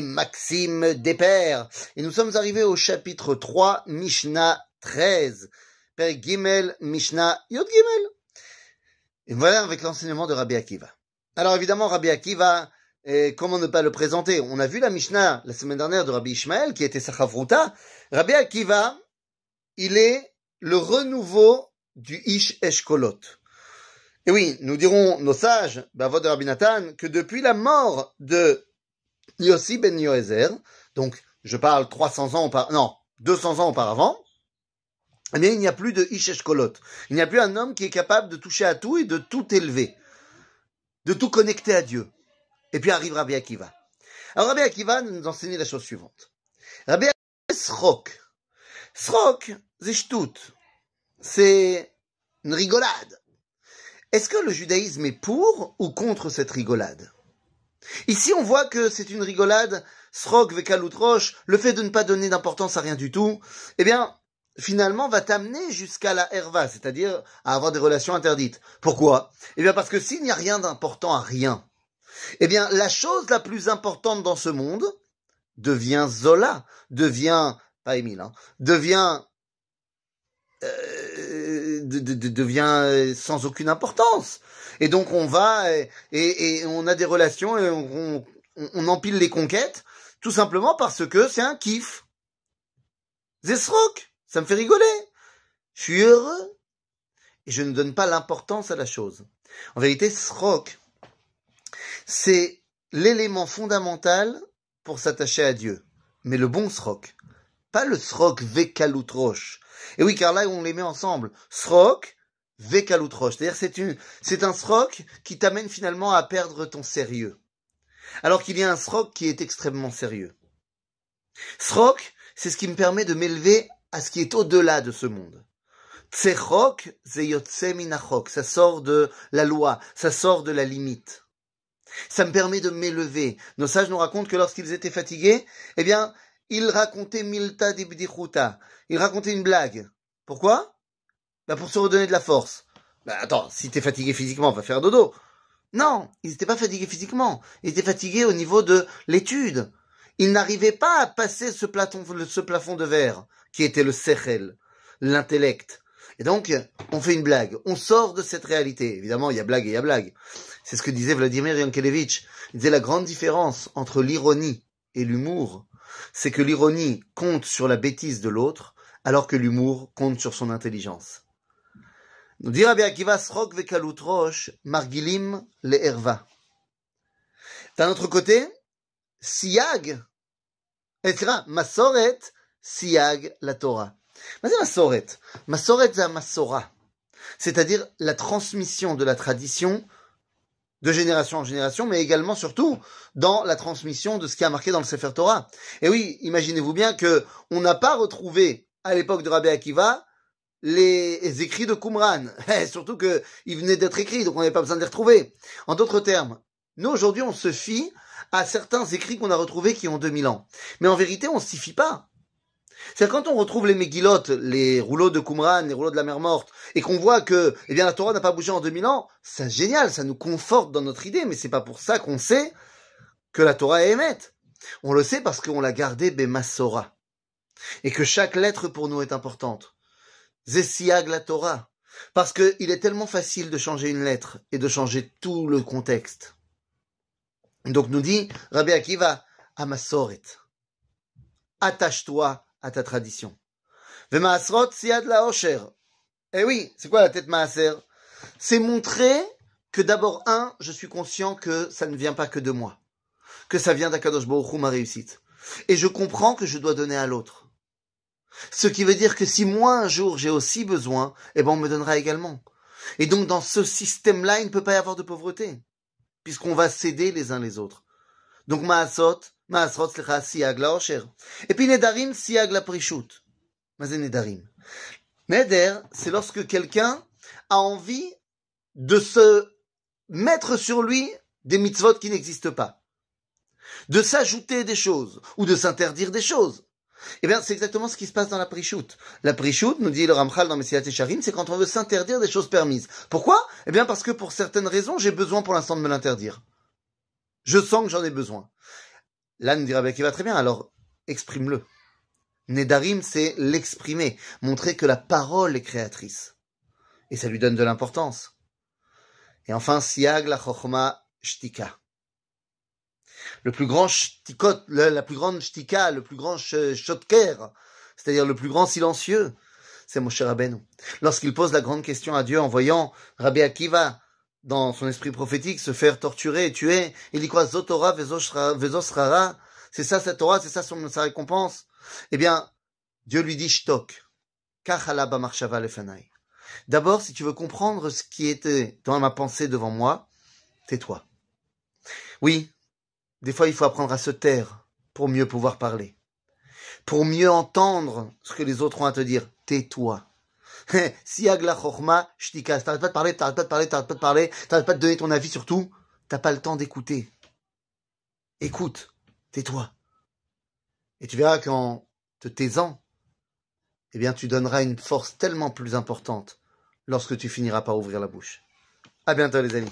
Maxime Despères. Et nous sommes arrivés au chapitre 3, Mishnah 13. Père Gimel, Mishnah Yod Gimel. Et voilà avec l'enseignement de Rabbi Akiva. Alors évidemment, Rabbi Akiva, et comment ne pas le présenter? On a vu la Mishnah la semaine dernière de Rabbi Ishmael, qui était Sachavruta. Rabbi Akiva, il est le renouveau du Ish Eshkolot. Et oui, nous dirons, nos sages, Bavod Rabbi Nathan, que depuis la mort de Yossi ben Yoézer, donc je parle 300 ans auparavant, non, 200 ans auparavant, bien il n'y a plus de Ish Kolot. Il n'y a plus un homme qui est capable de toucher à tout et de tout élever, de tout connecter à Dieu. Et puis arrive Rabbi Akiva. Alors Rabbi Akiva nous enseigne la chose suivante. Rabbi Akiva, Srok. Srok, c'est C'est une rigolade. Est-ce que le judaïsme est pour ou contre cette rigolade? Ici, on voit que c'est une rigolade, srog vekalutroche, le fait de ne pas donner d'importance à rien du tout, eh bien, finalement, va t'amener jusqu'à la herva, c'est-à-dire à avoir des relations interdites. Pourquoi? Eh bien, parce que s'il n'y a rien d'important à rien, eh bien, la chose la plus importante dans ce monde devient Zola, devient, pas Émile, hein, devient, euh, devient sans aucune importance. Et donc on va et, on a des relations et on, empile les conquêtes tout simplement parce que c'est un kiff. Zesrock, ça me fait rigoler. Je suis heureux et je ne donne pas l'importance à la chose. En vérité, srock, c'est l'élément fondamental pour s'attacher à Dieu. Mais le bon srock, pas le srock vekalutroche. Et oui, car là, on les met ensemble. Srock, Vekalutroche. C'est-à-dire c'est une, c'est un sroc qui t'amène finalement à perdre ton sérieux. Alors qu'il y a un sroc qui est extrêmement sérieux. Sroc, c'est ce qui me permet de m'élever à ce qui est au-delà de ce monde. Tsechok, zeyotse minachok. Ça sort de la loi, ça sort de la limite. Ça me permet de m'élever. Nos sages nous racontent que lorsqu'ils étaient fatigués, eh bien, ils racontaient milta dibdichuta. Ils racontaient une blague. Pourquoi? Bah pour se redonner de la force. Bah attends, si t'es fatigué physiquement, va faire dodo. Non, ils n'étaient pas fatigués physiquement. Ils étaient fatigués au niveau de l'étude. Ils n'arrivaient pas à passer ce, plafond, ce plafond de verre, qui était le sechel, l'intellect. Et donc, on fait une blague. On sort de cette réalité. Évidemment, il y a blague et il y a blague. C'est ce que disait Vladimir Yankelevitch. Il disait la grande différence entre l'ironie et l'humour, c'est que l'ironie compte sur la bêtise de l'autre, alors que l'humour compte sur son intelligence. Nous margilim. D'un autre côté, siag, etc. Masoret, siag la Torah. Mais c'est Masoret. Masoret, c'est Masora. C'est-à-dire la transmission de la tradition de génération en génération, mais également, surtout, dans la transmission de ce qui a marqué dans le Sefer Torah. Et oui, imaginez-vous bien que on n'a pas retrouvé, à l'époque de Rabbi Akiva, les écrits de Qumran. Surtout qu'ils venaient d'être écrits, donc on n'avait pas besoin de les retrouver. En d'autres termes, nous aujourd'hui on se fie à certains écrits qu'on a retrouvés qui ont 2000 ans. Mais en vérité, on s'y fie pas. C'est quand on retrouve les Megillot, les rouleaux de Qumran, les rouleaux de la mer morte, et qu'on voit que, eh bien, la Torah n'a pas bougé en 2000 ans, c'est génial, ça nous conforte dans notre idée, mais c'est pas pour ça qu'on sait que la Torah est émette. On le sait parce qu'on l'a gardé Bemasora. Et que chaque lettre pour nous est importante. Zessiag la Torah. Parce qu'il est tellement facile de changer une lettre et de changer tout le contexte. Donc nous dit Rabbi Akiva, Amasoret. Attache-toi à ta tradition. Eh oui, c'est quoi la tête maaser? C'est montrer que d'abord, un, je suis conscient que ça ne vient pas que de moi. Que ça vient d'Akadosh Baruch ma réussite. Et je comprends que je dois donner à l'autre. Ce qui veut dire que si moi un jour j'ai aussi besoin, eh ben on me donnera également. Et donc dans ce système-là, il ne peut pas y avoir de pauvreté, puisqu'on va s'aider les uns les autres. Donc maasot, maasrot slecha siag la osher. Et puis nedarim siag la prishut. Mazé nedarim. Neder, c'est lorsque quelqu'un a envie de se mettre sur lui des mitzvot qui n'existent pas. De s'ajouter des choses, ou de s'interdire des choses. Eh bien, c'est exactement ce qui se passe dans la prichoute. La prichoute, nous dit le Ramchal dans Messilat Charim, c'est quand on veut s'interdire des choses permises. Pourquoi? Eh bien, parce que pour certaines raisons, j'ai besoin pour l'instant de me l'interdire. Je sens que j'en ai besoin. L'âne dit Rabbi va très bien, alors exprime-le. Nedarim, c'est l'exprimer, montrer que la parole est créatrice. Et ça lui donne de l'importance. Et enfin, siag la chochma shtika. Le plus grand shtikot, la plus grande shtika, le plus grand shotker, c'est-à-dire le plus grand silencieux, c'est Moshe Rabbeinu. Lorsqu'il pose la grande question à Dieu en voyant Rabbi Akiva, dans son esprit prophétique, se faire torturer et tuer, il dit quoi Zotora vezosrara C'est ça sa Torah, c'est ça son, sa récompense Eh bien, Dieu lui dit Shtok. Kachala marshava lefanai. D'abord, si tu veux comprendre ce qui était dans ma pensée devant moi, tais-toi. Oui, des fois il faut apprendre à se taire pour mieux pouvoir parler pour mieux entendre ce que les autres ont à te dire. Tais-toi. si agla chorma, shtika, t'arrêtes pas de parler, t'arrêtes pas de parler, t'arrêtes pas de parler, t'arrêtes pas de donner ton avis sur tout, t'as pas le temps d'écouter. Écoute, tais-toi. Et tu verras qu'en te taisant, eh bien, tu donneras une force tellement plus importante lorsque tu finiras par ouvrir la bouche. À bientôt, les amis.